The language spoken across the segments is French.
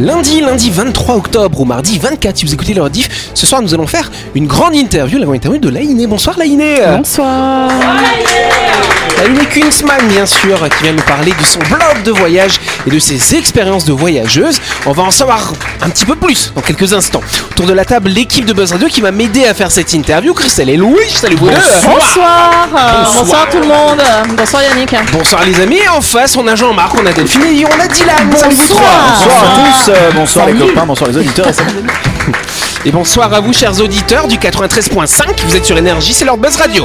Lundi, lundi 23 octobre ou mardi 24, si vous écoutez leur diff, ce soir nous allons faire une grande interview, la grande interview de Laïné. Bonsoir Laïné Bonsoir Laïné Kunzmann, bien sûr, qui vient nous parler de son blog de voyage et de ses expériences de voyageuse. On va en savoir un petit peu plus dans quelques instants. Autour de la table, l'équipe de Buzz Radio qui va m'aider à faire cette interview, Christelle et Louis, salut vous deux Bonsoir Euh, Bonsoir. Bonsoir tout le monde Bonsoir Yannick Bonsoir les amis, et en face on a Jean-Marc, on a Delphine et on a Dylan. Salut vous trois. Bonsoir à tous, bonsoir les copains, bonsoir les auditeurs. Et bonsoir à vous chers auditeurs du 93.5, vous êtes sur Énergie, c'est leur Buzz Radio.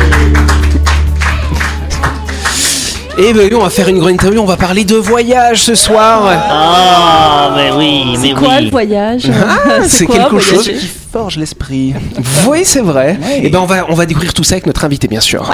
Et ben oui, on va faire une grande interview, on va parler de voyage ce soir. Ah, mais oui, mais C'est quoi oui. le voyage Ah, c'est quoi, quelque chose qui forge l'esprit. Oui, c'est vrai. Et ben on va on va découvrir tout ça avec notre invité bien sûr.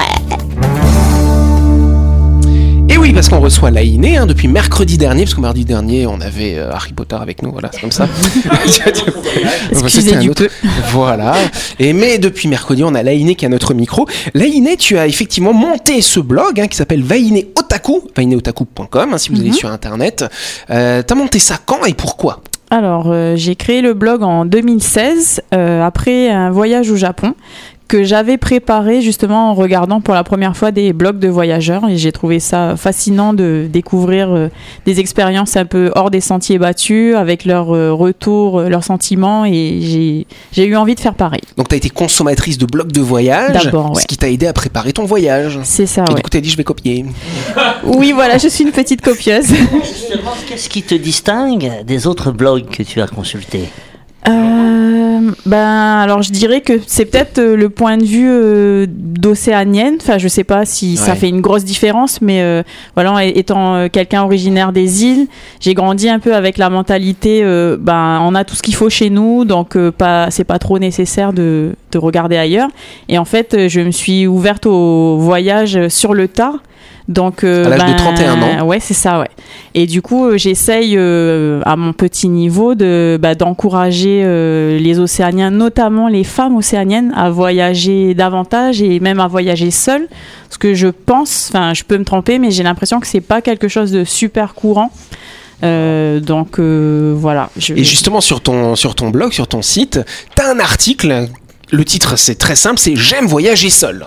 Parce qu'on reçoit Laïné hein, depuis mercredi dernier, parce que mardi dernier on avait euh, Harry Potter avec nous, voilà, c'est comme ça. Du autre- Voilà. Et mais depuis mercredi, on a Laïné qui a notre micro. Laïné, tu as effectivement monté ce blog hein, qui s'appelle Vainé Otaku, vainéotaku.com, hein, si vous allez sur internet. Euh, T'as monté ça quand et pourquoi? Alors, euh, j'ai créé le blog en 2016, euh, après un voyage au Japon, que j'avais préparé justement en regardant pour la première fois des blogs de voyageurs. Et j'ai trouvé ça fascinant de découvrir euh, des expériences un peu hors des sentiers battus, avec leurs euh, retours, euh, leurs sentiments. Et j'ai- eu envie de faire pareil. Donc tu as été consommatrice de blogs de voyage, ouais. ce qui t'a aidé à préparer ton voyage. C'est ça, Et ouais. du coup, t'as dit je vais copier. Oui, voilà, je suis une petite copieuse. Justement, qu'est-ce qui te distingue des autres blogs que tu as consultés? Euh, ben alors je dirais que c'est peut-être euh, le point de vue euh, d'océanienne. Enfin, je sais pas si ça Ouais. fait une grosse différence, mais euh, voilà, é- étant euh, quelqu'un originaire des îles, j'ai grandi un peu avec la mentalité. euh, ben on a tout ce qu'il faut chez nous, donc euh, pas c'est pas trop nécessaire de, de regarder ailleurs. Et en fait, euh, je me suis ouverte au voyage sur le tard. Donc, euh, À l'âge de 31 ans. Ouais, c'est ça, ouais. Et du coup, euh, j'essaye euh, à mon petit niveau de bah, d'encourager euh, les Océaniens, notamment les femmes océaniennes, à voyager davantage et même à voyager seules. Parce que je pense, enfin, je peux me tromper, mais j'ai l'impression que c'est pas quelque chose de super courant. Euh, donc voilà. Je... Et justement sur ton sur ton blog, sur ton site, t'as un article. Le titre c'est très simple, c'est J'aime voyager seul.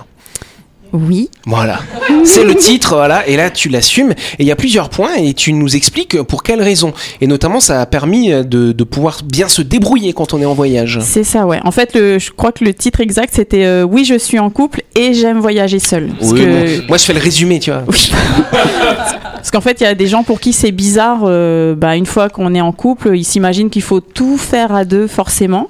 Oui. Voilà, c'est le titre, voilà, et là tu l'assumes. Et il y a plusieurs points, et tu nous expliques pour quelles raisons. Et notamment, ça a permis de, de pouvoir bien se débrouiller quand on est en voyage. C'est ça, ouais. En fait, le, je crois que le titre exact c'était euh, Oui, je suis en couple et j'aime voyager. Parce Oui, que- moi je fais le résumé, tu vois. Oui. Parce qu'en fait, il y a des gens pour qui c'est bizarre. euh, bah, une fois qu'on est en couple, ils s'imaginent qu'il faut tout faire à deux forcément.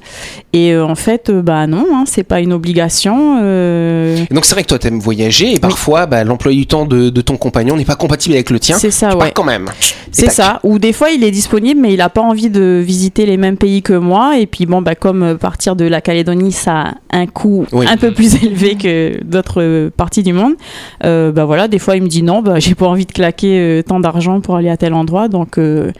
Et euh, en fait, euh, bah non, hein, c'est pas une obligation. euh, donc c'est vrai que toi t'aimes voyager, et parfois bah, l'emploi du temps de, de ton compagnon n'est pas compatible avec le tien. c'est ça, Tu ouais. quand même. C'est ça. Ou des fois, il est disponible, mais il a pas envie de visiter les mêmes pays que moi. Et puis bon, bah comme euh, partir de la Calédonie, ça a un coût Oui. un peu plus élevé que d'autres euh, parties du monde. euh, bah voilà, des fois, il me dit non, bah j'ai pas envie de claquer euh, tant d'argent pour aller à tel endroit, donc euh,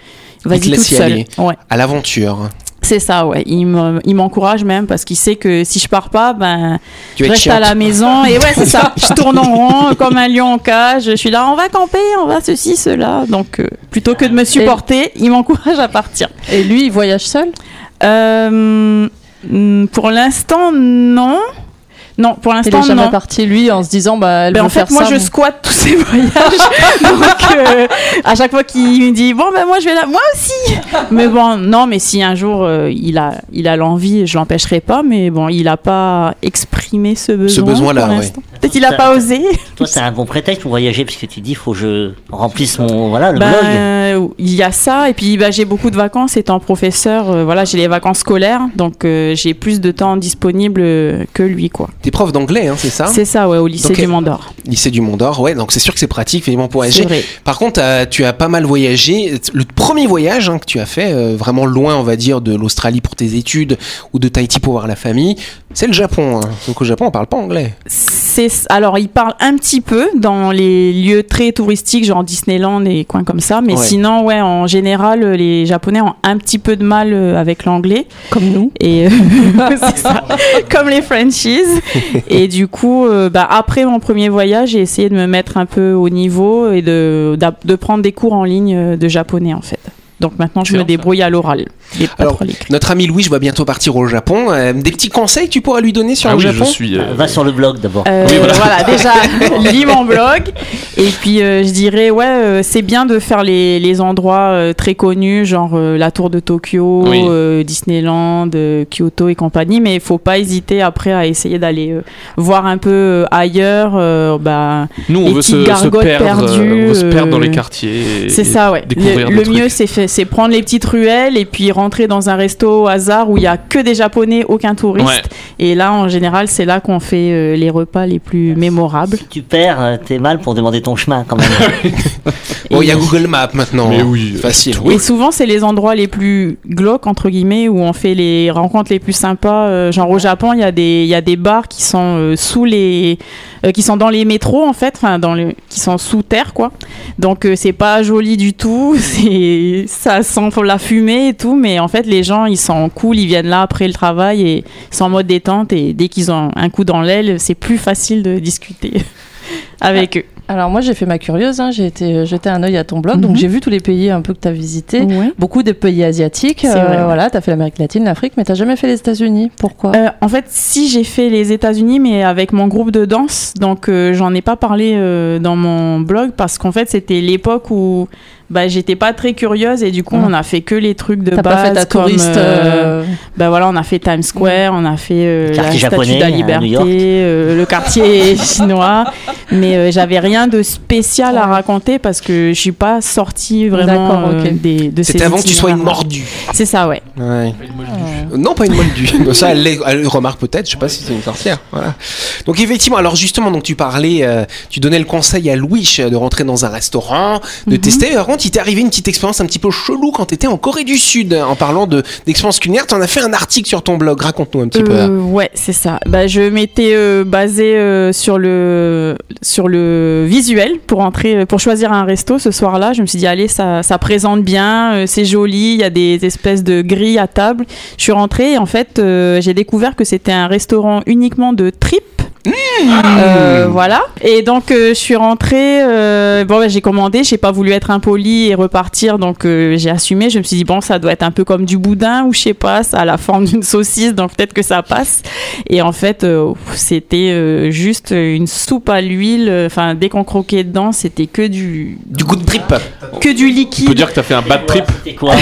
vas-y toute seule. aller. Ouais. À l'aventure. C'est ça, ouais. Il me- il m'encourage même parce qu'il sait que si je pars pas, ben, Tu je reste à la maison. Et ouais, c'est ça. Je tourne en rond comme un lion en cage. Je suis là, on va camper, on va ceci, cela. Donc, euh, plutôt que de me supporter, il m'encourage à partir. Et lui, il voyage seul? Euh, mm, pour l'instant, non. Non, pour Il l'instant, est jamais non. parti, lui, en se disant, bah, elle Ben, en fait, faire moi, ça. je squatte tous ces voyages. Donc, euh, à chaque fois qu'il me dit, bon, ben, moi, je vais là, moi aussi. Mais bon, non, mais si un jour euh, il a, il a l'envie, je l'empêcherai pas. Mais bon, il a pas exprimé ce besoin. besoin-là, ouais. l'instant. Peut-être il a pas osé. Toi, c'est un bon prétexte pour voyager, parce que tu dis, faut que je remplisse mon. Voilà, le Ben, blog. euh, il y a ça et puis bah, j'ai beaucoup de vacances étant professeur. euh, voilà, j'ai les vacances scolaires, donc euh, j'ai plus de temps disponible que lui quoi. T'es prof d'anglais, hein, c'est ça C'est ça ouais, au lycée Donc, du euh, Mont d'Or. Lycée du Mont d'Or, ouais, donc c'est sûr que c'est pratique finalement pour vrai. Par contre, euh, tu as pas mal voyagé. Le premier voyage hein, que tu as fait, euh, vraiment loin, on va dire, de l'Australie pour tes études ou de Tahiti pour voir la famille, c'est le Japon. hein. Donc au Japon, on parle pas anglais. C'est alors il parle un petit peu dans les lieux très touristiques genre Disneyland et coins comme ça, mais Ouais. sinon ouais en général euh, les Japonais ont un petit peu de mal euh, avec l'anglais Comme nous. et euh, ça, comme les franchises. Et du coup, euh, bah, après mon premier voyage, j'ai essayé de me mettre un peu au niveau et de, prendre des cours en ligne euh, de japonais en fait. Donc maintenant, je me ça. débrouille à l'oral. Et pas Alors, trop à l'écrit. Notre ami Louis, je va bientôt partir au Japon. Euh, des petits conseils que tu pourras lui donner sur Ah le oui, Japon je suis. euh, Va sur le blog d'abord. Euh, Oui, voilà. voilà. déjà, lis mon blog. Et puis, euh, je dirais, ouais, euh, c'est bien de faire les, les endroits euh, très connus, genre euh, la tour de Tokyo, Oui. euh, Disneyland, euh, Kyoto et compagnie. Mais il faut pas hésiter après à essayer d'aller euh, voir un peu euh, ailleurs. euh, bah, Nous, on les veut se, perdre, euh, perdues, on veut se perdre dans les quartiers. c'est ça, ouais. Le, le mieux, c'est prendre les petites ruelles et puis rentrer dans un resto au hasard où il y a que des Japonais, aucun touriste. Ouais. Et là, en général, c'est là qu'on fait euh, les repas les plus mémorables. Si tu perds, euh, t'es mal pour demander ton chemin quand même. Bon, il y a Google Maps maintenant. Mais hein. oui, Facile. Et souvent, c'est les endroits les plus glauques, entre guillemets, où on fait les rencontres les plus sympas. Euh, genre au Japon, il y, a des- il y a des bars qui sont euh, sous les. Euh, qui sont dans les métros, en fait, enfin, dans le, qui sont sous terre, quoi. Donc, euh, c'est pas joli du tout. c'est Ça sent la fumée et tout, mais en fait, les gens, ils sont cool, ils viennent là après le travail et ils sont en mode détente. Et dès qu'ils ont un coup dans l'aile, c'est plus facile de discuter avec eux. Alors moi j'ai fait ma curieuse, hein, j'ai été euh, jeter un œil à ton blog, Mhm. donc j'ai vu tous les pays un peu que tu as visités. Ouais. Beaucoup de pays asiatiques, euh, vrai, ouais. voilà, tu as fait l'Amérique latine, l'Afrique, mais tu jamais fait les États-Unis. Pourquoi? Euh, en fait, si j'ai fait les États-Unis, mais avec mon groupe de danse, donc euh, j'en ai pas parlé dans mon blog parce qu'en fait c'était l'époque où bah, j'étais pas très curieuse et du coup on a fait que les trucs de base pas fait ta comme, touriste euh, euh, bah voilà on a fait Times Square, on a fait euh, Le la quartier Statue japonais de la New Liberté, euh, le quartier chinois, mais euh, j'avais rien de spécial à raconter parce que je suis pas sortie vraiment D'accord, euh, ok. des, de ces C'était avant que tu sois une mordue. C'est ça ouais. Ouais. Non, pas une moldue. Ça, elle, elle le remarque peut-être. Je sais pas si c'est une sorcière. Voilà. Donc effectivement, alors justement, donc tu parlais, euh, tu donnais le conseil à Louis de rentrer dans un restaurant, de Mhm. tester. Il t'est arrivé une petite expérience un petit peu chelou quand tu étais en Corée du Sud. En parlant de d'expérience culinaire, tu en as fait un article sur ton blog. Raconte-nous un petit peu. Euh, ouais, c'est ça. Bah, je m'étais euh, basée euh, sur le sur le visuel pour entrer, pour choisir un resto ce soir-là. Je me suis dit allez, ça, présente bien, c'est joli, il y a des espèces de grilles à table. Je suis rentrée et en fait, j'ai découvert que c'était un restaurant uniquement de tripes. Euh, voilà. Et donc euh, je suis rentrée. euh, bon, bah, j'ai commandé. J'ai pas voulu être impoli et repartir, donc euh, j'ai assumé. Je me suis dit bon, ça doit être un peu comme du boudin ou je sais pas, ça a la forme d'une saucisse, donc peut-être que ça passe. Et en fait, euh, c'était euh, juste une soupe à l'huile. Enfin, dès qu'on croquait dedans, c'était que du Du coup de trip. que du On peut liquide. dire que t'as fait un bad trip. C'est quoi?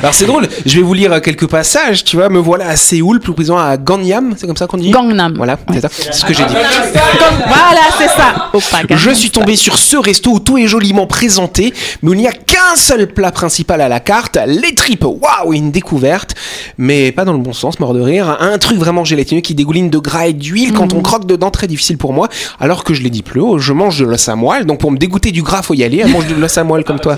Alors c'est drôle. Je vais vous lire quelques passages. Tu vois, me voilà à Séoul, plus précisément à Ganyam. C'est comme ça qu'on dit. Gangnam. Voilà, c'est ça. C'est ce que j'ai dit. Voilà, c'est ça. Oppa, Je suis tombé sur ce resto où tout est joliment présenté, mais il n'y a qu'un seul plat principal à la carte, les tripes. Waouh, une découverte, mais pas dans le bon sens, mort de rire. Un truc vraiment gélatineux qui dégouline de gras et d'huile. Quand on croque dedans, très difficile pour moi. Alors que je l'ai dit plus haut, je mange de l'os à moelle. Donc pour me dégoûter du gras, faut y aller. Elle mange de l'os à moelle comme toi.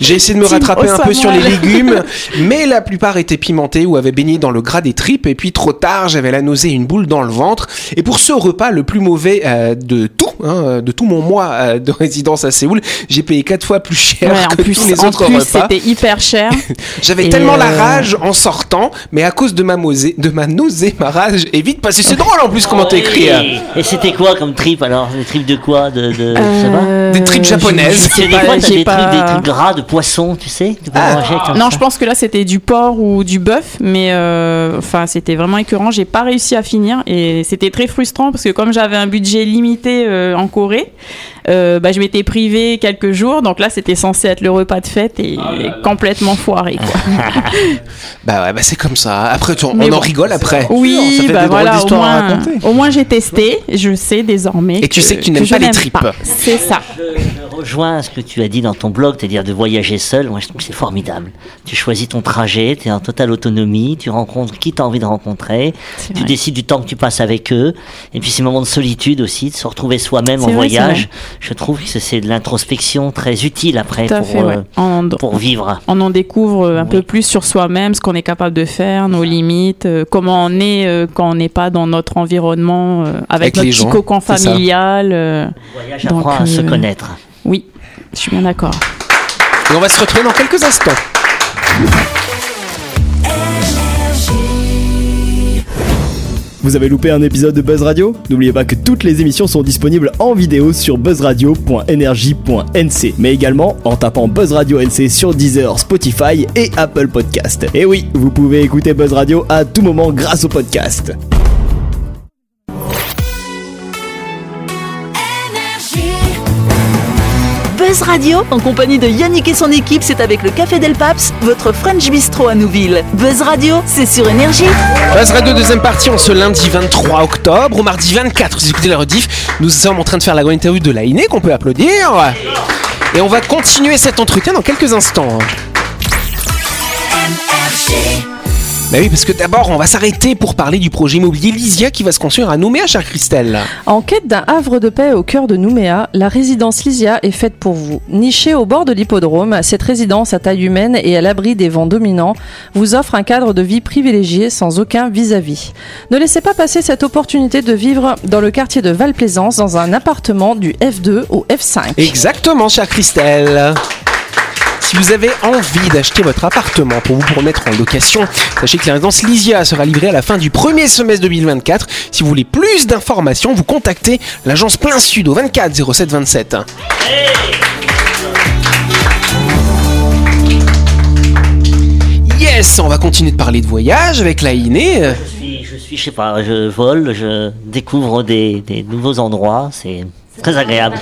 J'ai essayé de me rattraper un peu sur les légumes, mais la plupart étaient pimentés ou avaient baigné dans le gras des tripes. Et puis trop tard, j'avais la nausée une boule dans le ventre. Et pour ce repas, le plus mauvais euh, de tout, hein, de tout mon mois euh, de résidence à Séoul, j'ai payé quatre fois plus cher Ouais, que plus, tous les en autres plus, repas. c'était hyper cher. J'avais tellement la euh, rage en sortant, mais à cause de ma, mosée, de ma nausée, ma rage est vite passée. C'est drôle en plus comment t'as écrit. hein. Et c'était quoi comme trip alors? Des tripes de quoi? De, de je sais pas Euh, Des tripes je- japonaises. je sais C'est des pas, fois, t'as des, pas- trucs, des trucs gras de poisson, tu sais Tu Ah. manger Non, ça. je pense que là c'était du porc ou du bœuf, mais euh, enfin c'était vraiment écœurant. J'ai pas réussi à finir et c'était très frustrant parce que comme j'avais un budget limité euh, en Corée, euh, bah, je m'étais privé quelques jours. Donc là c'était censé être le repas de fête et complètement foiré. Quoi. Bah ouais, bah c'est comme ça. Après, tu- on en rigole après. Ça Oui, fait bah des drôles voilà, au d'histoires à moins, raconter. au moins j'ai testé, je sais désormais. Et tu sais que tu n'aimes pas les tripes. C'est ça. Je rejoins ce que tu as dit dans ton blog, c'est-à-dire de voyager seul. Moi, je trouve que c'est formidable. Tu choisis ton trajet, tu es en totale autonomie, tu rencontres qui tu as envie de rencontrer, tu vrai. décides du temps que tu passes avec eux. Et puis ces moments de solitude aussi, de se retrouver soi-même en vrai, voyage. Je trouve que c'est de l'introspection très utile après pour, fait, ouais. euh, On- pour vivre. on en découvre un peu plus sur soi-même, ce qu'on est capable de faire, nos limites, euh, comment on est euh, quand on n'est pas dans notre environnement, euh, avec, Avec notre petit cocon familial. euh, Le voyage apprend à se connaître. Oui, je suis bien d'accord. Et on va se retrouver dans quelques instants. Vous avez loupé un épisode de Buzz Radio? N'oubliez pas que toutes les émissions sont disponibles en vidéo sur buzzradio.energie.nc, mais également en tapant Buzz Radio NC sur Deezer, Spotify et Apple Podcast. Et oui, vous pouvez écouter Buzz Radio à tout moment grâce au podcast. Buzz Radio, en compagnie de Yannick et son équipe, c'est avec le Café Del Paps, votre French Bistro à Nouville. Buzz Radio, c'est sur Énergie. Buzz Radio deuxième partie en ce lundi 23 octobre. Au mardi 24, vous écoutez la rediff. Nous sommes en train de faire la grande interview de Laïné qu'on peut applaudir. Et on va continuer cet entretien dans quelques instants. Bah oui, parce que d'abord, on va s'arrêter pour parler du projet immobilier Lysia qui va se construire à Nouméa, chère Christelle. En quête d'un havre de paix au cœur de Nouméa, la résidence Lysia est faite pour vous. Nichée au bord de l'hippodrome, cette résidence à taille humaine et à l'abri des vents dominants vous offre un cadre de vie privilégié sans aucun vis-à-vis. Ne laissez pas passer cette opportunité de vivre dans le quartier de Val-Plaisance dans un appartement du F2 au F5. Exactement, chère Christelle. Si vous avez envie d'acheter votre appartement pour vous pour mettre en location, sachez que la résidence Lysia sera livrée à la fin du premier semestre 2024. Si vous voulez plus d'informations, vous contactez l'agence Plein Sud au 24 07 27. Yes, on va continuer de parler de voyage avec la Iné. Je suis, je suis, je sais pas, je vole, je découvre des, des nouveaux endroits, c'est très agréable.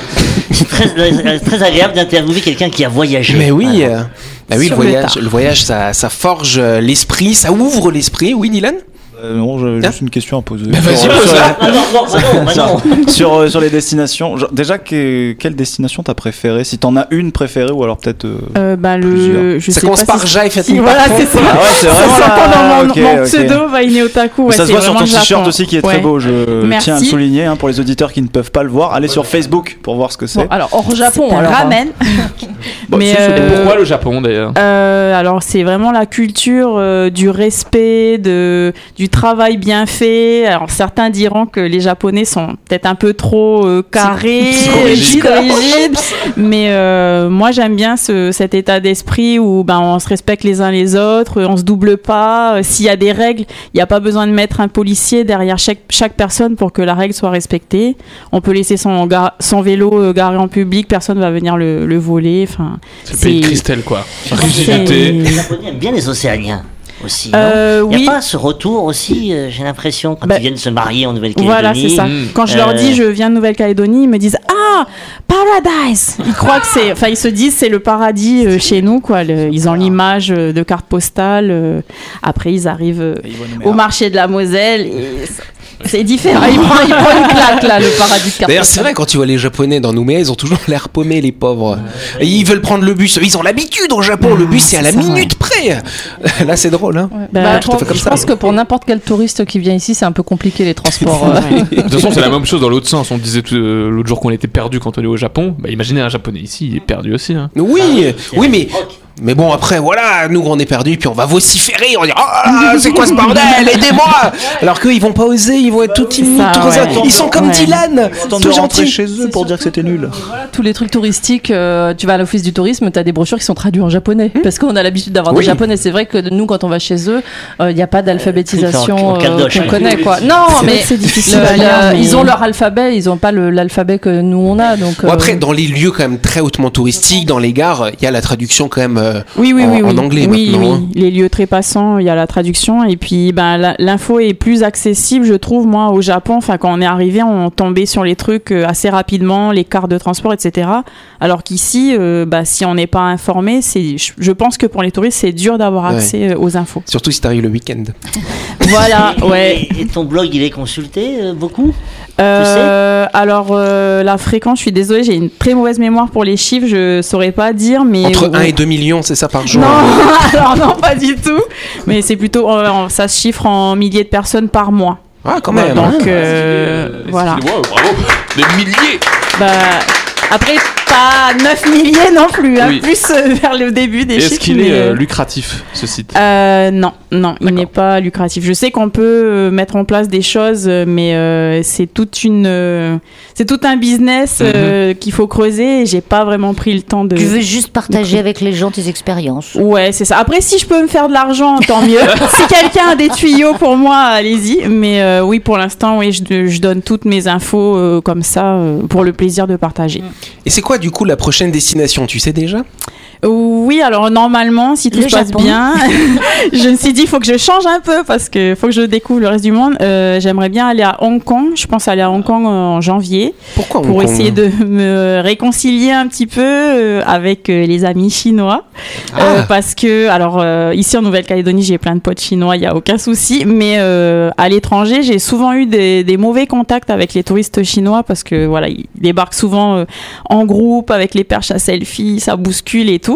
c'est très, euh, très agréable d'interviewer quelqu'un qui a voyagé. Mais oui, Voilà. euh, bah oui, le voyage, tas. le voyage, ça, ça forge euh, l'esprit, ça ouvre l'esprit. Oui, Dylan? Euh, non, j'avais juste une question à poser. Bah, vas-y, sur, pose-la. sur- Ah non, non, bah bah sur, euh, sur les destinations. Genre, déjà, que- quelle destination t'as préférée? Si t'en as une préférée ou alors peut-être. euh, Euh, bah, Plusieurs. le, je Ça sais commence pas par si- Voilà, c'est ça. Ah ouais, c'est Ça vraiment s'entend là, dans mon, pseudo, Vainé Otaku. ouais, ça se c'est voit sur ton t-shirt aussi qui est Ouais. très beau. Je Merci. tiens à le souligner hein, pour les auditeurs qui ne peuvent pas le voir. Allez sur Facebook pour voir ce que c'est. Bon, alors hors Japon, alors. hein. ramen. Mais, euh, Pourquoi le Japon d'ailleurs? Euh, alors c'est vraiment la culture euh, du respect, de, du travail bien fait. Alors certains diront que les Japonais sont peut-être un peu trop euh, carrés, mais euh, moi j'aime bien ce, cet état d'esprit où ben, on se respecte les uns les autres, on se double pas. Euh, S'il y a des règles, il n'y a pas besoin de mettre un policier derrière chaque, chaque personne pour que la règle soit respectée. On peut laisser son, gar- son vélo euh, garé en public, personne va venir le, le voler. Enfin, C'est le pays de Christelle quoi. Rigidité. Les Japonais aiment bien les Océaniens aussi. non Euh, Il n'y oui. a pas ce retour aussi, euh, j'ai l'impression, quand Bah, ils viennent se marier en Nouvelle-Calédonie. Voilà, c'est ça. Mm. Quand je leur Euh, dis je viens de Nouvelle-Calédonie, ils me disent Ah, Paradise Ils croient que c'est. Enfin, ils se disent c'est le paradis euh, chez nous, quoi. Le- ils ont l'image euh, de carte postale. euh, après, ils arrivent euh, au marché de la Moselle et c'est différent. Ils prennent une claque, là, le paradis de carte D'ailleurs, c'est vrai, quand tu vois les Japonais dans Nouméa, ils ont toujours l'air paumés, les pauvres. Et ils veulent prendre le bus. Ils ont l'habitude au Japon. Le bus, c'est à la minute près. Là, c'est drôle, hein. Bah, Bah, tout à fait je ça. pense que pour n'importe quel touriste qui vient ici, c'est un peu compliqué les transports. euh. De toute façon, c'est la même chose dans l'autre sens. On disait tout, euh, l'autre jour qu'on était perdu quand on est au Japon. Bah, imaginez un japonais ici, il est perdu aussi. Hein. Oui, C'est oui, mais. Mais bon, après, voilà, nous, on est perdus, puis on va vociférer, on va dire Ah, c'est quoi ce bordel? Aidez-moi Alors qu'eux, ils vont pas oser, ils vont être tout timides, ça, tout ouais. Ils sont comme Ouais. Dylan, tout gentils. chez eux pour dire que c'était nul. Tous les trucs touristiques, euh, tu vas à l'office du tourisme, tu as des brochures qui sont traduites en japonais. Hmm. Parce qu'on a l'habitude d'avoir Oui. des japonais. C'est vrai que nous, quand on va chez eux, il n'y a pas d'alphabétisation euh, qu'on ouais. connaît. Quoi. Non, mais c'est difficile le- à le- lire, mais- ils ont leur alphabet, ils n'ont pas le- l'alphabet que nous on a. Donc, Bon, euh, après, dans les lieux quand même très hautement touristiques, dans les gares, il y a la traduction quand même euh, Oui, oui, en, oui, en anglais oui, maintenant. oui. hein. Les lieux trépassants, il y a la traduction. Et puis, ben, l'info est plus accessible, je trouve, moi, au Japon. Enfin, quand on est arrivé, on tombait sur les trucs euh, assez rapidement, les cartes de transport, etc. Alors qu'ici, euh, bah, si on n'est pas informé, c'est, je je pense que pour les touristes, c'est dur d'avoir accès euh, aux infos. Surtout si t'arrives le week-end. Voilà, ouais. Et, et ton blog, il est consulté euh, beaucoup? Euh, alors, euh, la fréquence, je suis désolée, j'ai une très mauvaise mémoire pour les chiffres, je saurais pas dire, mais. Entre ouais. 1 et 2 millions, c'est ça par jour. Non, alors non, pas du tout. Mais c'est plutôt, euh, ça se chiffre en milliers de personnes par mois. Ah, quand même. Donc, Ah, euh, voilà. Wow, bravo. Des milliers. Bah, après, pas 9 milliers non plus, hein, Oui. plus euh, vers le début des chiffres. Est-ce qu'il mais, est euh, euh, lucratif, ce site? Euh, non, non, il n'est pas lucratif. Je sais qu'on peut mettre en place des choses, mais euh, c'est toute une, euh, c'est tout un business euh, qu'il faut creuser. Et j'ai pas vraiment pris le temps de. Tu veux juste partager avec les gens tes expériences. Ouais, c'est ça. Après, si je peux me faire de l'argent, tant mieux. si quelqu'un a des tuyaux pour moi, allez-y. Mais euh, oui, pour l'instant, oui, je, je donne toutes mes infos euh, comme ça euh, pour le plaisir de partager. Et c'est quoi du coup la prochaine destination Tu sais déjà? Oui, alors normalement, si tout Le se passe Japon. bien, je me suis dit, il faut que je change un peu parce que faut que je découvre le reste du monde. Euh, J'aimerais bien aller à Hong Kong. Je pense aller à Hong Kong en janvier Pourquoi Hong pour Kong essayer de me réconcilier un petit peu euh, avec euh, les amis chinois. Euh, Ah. parce que, alors, euh, ici en Nouvelle-Calédonie, j'ai plein de potes chinois, il n'y a aucun souci. Mais à l'étranger, j'ai souvent eu des, des mauvais contacts avec les touristes chinois parce que, voilà, ils débarquent souvent en groupe avec les perches à selfie, ça bouscule et tout.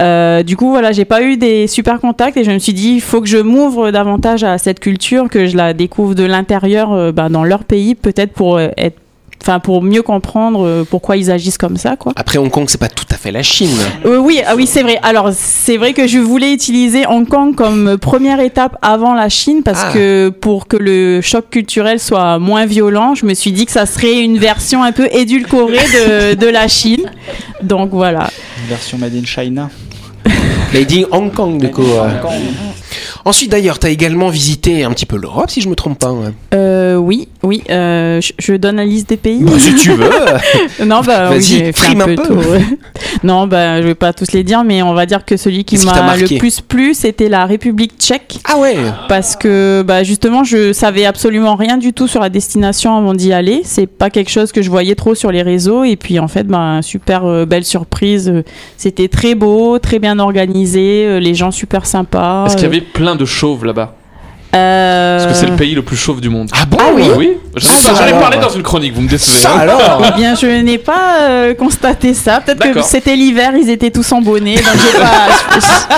Euh, du coup, voilà, j'ai pas eu des super contacts et je me suis dit, il faut que je m'ouvre davantage à cette culture, que je la découvre de l'intérieur euh, ben, dans leur pays, peut-être pour euh, être, enfin, pour mieux comprendre euh, pourquoi ils agissent comme ça, quoi. Après Hong Kong, c'est pas tout à fait la Chine. Euh, oui, ah oui, c'est vrai. Alors, c'est vrai que je voulais utiliser Hong Kong comme première étape avant la Chine parce Ah. que pour que le choc culturel soit moins violent, je me suis dit que ça serait une version un peu édulcorée de, de la Chine. Donc voilà. Une version Made in China. Lady Hong Kong du coup. euh. Ensuite d'ailleurs, t'as également visité un petit peu l'Europe si je me trompe pas. hein. Euh, oui, oui. euh, je, je donne la liste des pays. Bah, si tu veux. non, bah oui, Vas-y, j'ai fait frime un un peu, peu. tout, ouais. non, bah je vais pas tous les dire, mais on va dire que celui qui Qu'est-ce qui t'a m'a le plus plu, c'était la République tchèque. Ah ouais. parce que bah, justement je savais absolument rien du tout sur la destination avant d'y aller c'est pas quelque chose que je voyais trop sur les réseaux et puis en fait bah, super euh, belle surprise Euh, c'était très beau très bien organisé euh, les gens super sympas Est-ce qu'il y avait plein de chauves là-bas Euh, Parce que c'est le pays le plus chauve du monde. Ah bon Ah oui Oui J'en Ça j'en ai parlé dans une chronique, vous me décevez. Ça hein. alors Eh bien, je n'ai pas euh, constaté ça. Peut-être que c'était l'hiver, ils étaient tous en bonnet, donc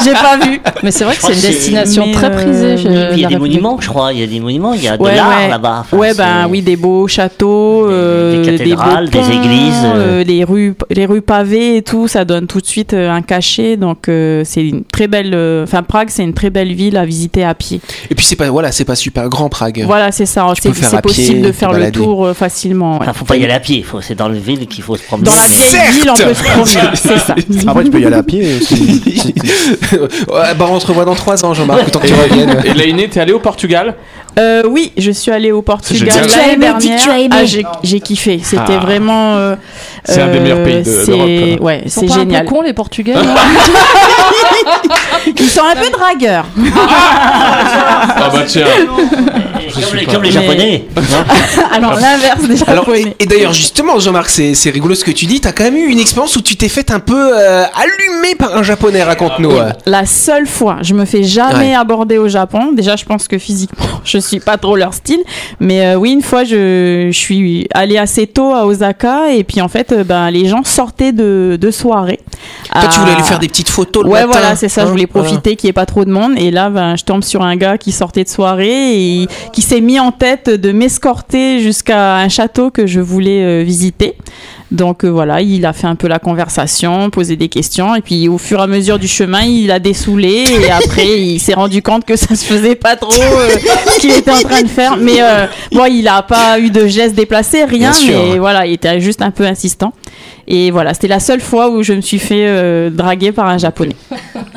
j'ai pas, pas vu. Mais c'est vrai que c'est une destination très euh, prisée. chez Puis il y a des République. monuments, je crois. Il y a des monuments, il y a de Ouais, l'art ouais. là-bas. Enfin, ouais, ben oui, des beaux châteaux, Des- euh, des cathédrales, des ponts, églises, euh. euh, les rues, les rues pavées et tout, ça donne tout de suite euh, un cachet. Donc euh, c'est une très belle, euh, enfin Prague, c'est une très belle ville à visiter à pied. Et puis c'est pas voilà, c'est pas super grand Prague. Voilà, c'est ça. Tu C'est pied, possible de faire le tour euh, facilement. ouais. Enfin, faut pas y aller à pied. Faut, c'est dans le ville qu'il faut se promener. Dans la vieille Certes. ville, on peut se promener. C'est ça. Après, tu peux y aller à pied. aussi. ouais, bah on se revoit dans 3 ans, Jean-Marc, autant que tu reviennes. Et Lainé, t'es allé au Portugal? Euh, oui, je suis allée au Portugal l'année dernière. aimé. Ah, j'ai, j'ai kiffé. C'était Ah. vraiment. euh, C'est un des meilleurs pays de- c'est- d'Europe. Ouais, Ils sont c'est pas génial. un peu cons les Portugais Ils sont un peu dragueurs. Ah bah tiens Comme, les, comme les Mais- japonais. Alors l'inverse des Alors, japonais. et d'ailleurs, justement, Jean-Marc, c'est c'est rigolo ce que tu dis. T'as quand même eu une expérience où tu t'es fait un peu euh, allumer par un japonais, raconte-nous. euh. La seule fois, je me fais jamais Ouais. aborder au Japon. Déjà, je pense que physiquement, je suis pas trop leur style. Mais euh, oui, une fois, je, je suis allée assez tôt à Osaka et puis en fait, euh, ben les gens sortaient de, de soirée. Toi, tu voulais Ah. lui faire des petites photos le Ouais, matin, voilà, c'est ça. je voulais profiter qu'il n'y ait pas trop de monde. Et là, ben, je tombe sur un gars qui sortait de soirée et qui s'est mis en tête de m'escorter jusqu'à un château que je voulais euh, visiter. Donc euh, voilà, il a fait un peu la conversation, posé des questions, et puis au fur et à mesure du chemin, il a dessoulé, et après, il s'est rendu compte que ça se faisait pas trop euh, ce qu'il était en train de faire. Mais euh, bon, il a pas eu de gestes déplacés, rien, mais voilà, il était juste un peu insistant. Et voilà, c'était la seule fois où je me suis fait euh, draguer par un japonais.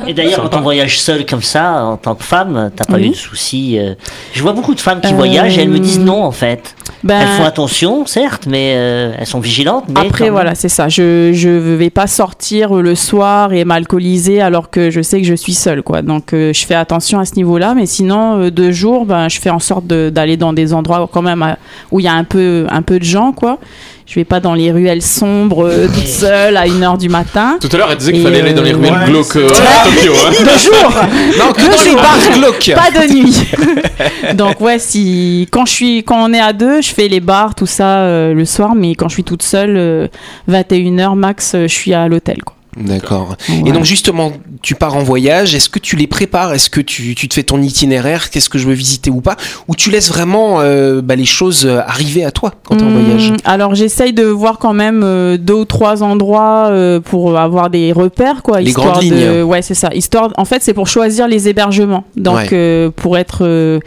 Et d'ailleurs, quand on voyage seul comme ça, en tant que femme, t'as pas Oui. eu de soucis. euh. Je vois beaucoup de femmes qui Euh, voyagent et elles me disent non en fait. Ben, Elles font attention, certes, mais euh, elles sont vigilantes. Mais quand Après, même. voilà, c'est ça. Je je vais pas sortir le soir et m'alcooliser alors que je sais que je suis seule, quoi. Donc, euh, je fais attention à ce niveau-là. Mais sinon, euh, de jour, ben, je fais en sorte de- d'aller dans des endroits quand même où il y a un peu un peu de gens, quoi. Je vais pas dans les ruelles sombres euh, toute seule à 1h du matin. Tout à l'heure, elle disait qu'il Et, fallait aller dans les euh, ruelles ouais, glauques euh, Tokyo. hein. De jour Non, que pas de nuit. Donc ouais, si quand je suis quand on est à deux, je fais les bars tout ça euh, le soir, mais quand je suis toute seule, euh, 21h max, euh, je suis à l'hôtel quoi. D'accord. Et donc justement, tu pars en voyage, est-ce que tu les prépares? Est-ce que tu, tu te fais ton itinéraire? Qu'est-ce que je veux visiter ou pas? Ou tu laisses vraiment euh, bah, les choses euh, arriver à toi quand tu es en Hum, voyage? Alors j'essaye de voir quand même euh, deux ou trois endroits euh, pour avoir des repères quoi. Les histoire grandes de- lignes. Ouais c'est ça. Histoire, en fait c'est pour choisir les hébergements. Donc Ouais. euh, pour être euh,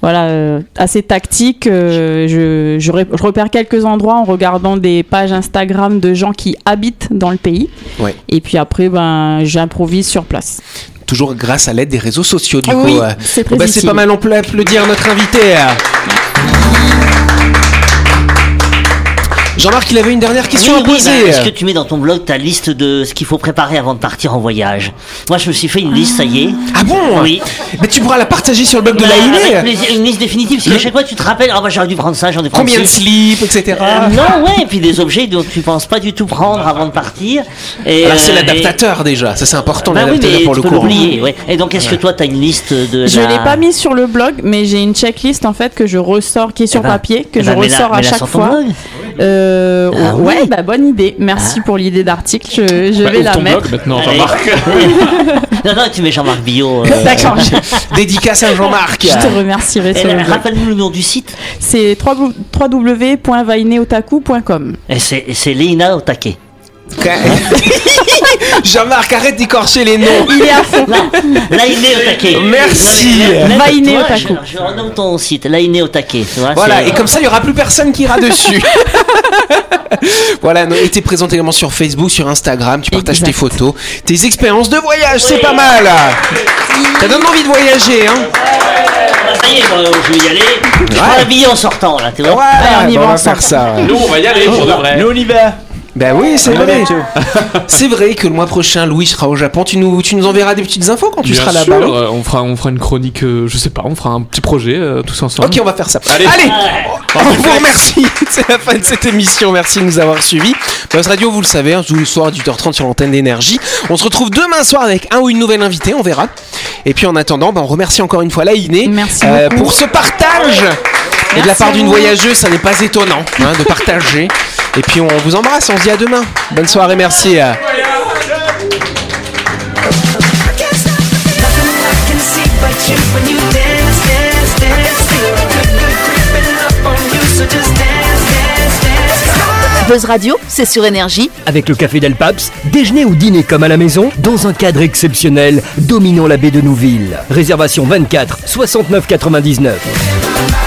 voilà euh, assez tactique, euh, je, je, ré- je repère quelques endroits en regardant des pages Instagram de gens qui habitent dans le pays. Ouais. Et puis après ben j'improvise sur place. Toujours grâce à l'aide des réseaux sociaux du coup. euh. c'est utile. pas mal, on peut applaudir notre invité. Jean-Marc, il avait une dernière question Oui, à oui, poser. bah, Est-ce que tu mets dans ton blog ta liste de ce qu'il faut préparer avant de partir en voyage? Moi, je me suis fait une liste, ça y est. Ah bon? Oui. Mais tu pourras la partager sur le blog de Bah, la avec plaisir, une liste définitive, parce qu'à chaque fois tu te rappelles, ah bah j'aurais dû prendre ça, j'en ai pris Combien de slips, etc. Euh, non, ouais, et puis des objets dont tu penses pas du tout prendre avant de partir. Et, Alors c'est euh, l'adaptateur déjà, ça c'est important et- Bah oui, l'adaptateur mais pour tu le peux ouais. Et donc, est-ce que toi, tu as une liste de. Je la- l'ai pas mis sur le blog, mais j'ai une checklist en fait que je ressors, qui est sur Eh ben, papier, que eh je ben, ressors à chaque fois. Euh, Ah ouais, oui. bah bonne idée. Merci pour l'idée d'article. Je, je Bah, vais la ton mettre. blog maintenant. Jean-Marc. non, non, tu mets Jean-Marc Billot. euh, D'accord. Dédicace à Jean-Marc. Je te remercierai blog. Rappelle-nous le nom du site. C'est www.vaineotaku.com. Et c'est et c'est Léina Otake. Jean-Marc, arrête d'écorcher les noms. Il est à fond. Lainé Otake. Merci. Non, mais même- Vainé toi, Otaku. Je, je renomme ton site, Lainé tu vois, Voilà, et comme ça, il y aura plus personne qui ira dessus. voilà, non, et t'es présent également sur Facebook, sur Instagram, tu partages tes photos, tes expériences de voyage, c'est pas mal. Ça donne envie de voyager, hein Ah, Ça y est, bon, je vais y aller. Je prends billet en sortant, là, tu vois. Ouais, on y bon, va on va faire ça. ouais. Nous, on va y aller pour de vrai. Nous on y va. Ben oui, c'est vrai. C'est vrai que le mois prochain, Louis sera au Japon. Tu nous, tu nous enverras des petites infos quand tu Bien seras là-bas. euh, on fera, on fera une chronique, euh, je sais pas, on fera un petit projet euh, tous ensemble. Ok, on va faire ça. Allez. Allez, on vous remercie. C'est la fin de cette émission. Merci de nous avoir suivis. Buzz Radio, vous le savez, hein, tous les soirs à 18h30 sur l'antenne d'énergie. On se retrouve demain soir avec un ou une nouvelle invitée, on verra. Et puis en attendant, bah, on remercie encore une fois Laïné Merci euh, pour ce partage. Et de la part à d'une voyageuse, ça n'est pas étonnant hein, de partager. Et puis on vous embrasse, on se dit à demain. Bonne soirée, merci. euh. Buzz Radio, c'est sur énergie. Avec le café Del Paps, déjeuner ou dîner comme à la maison, dans un cadre exceptionnel, dominant la baie de Nouville. Réservation 24 69 99.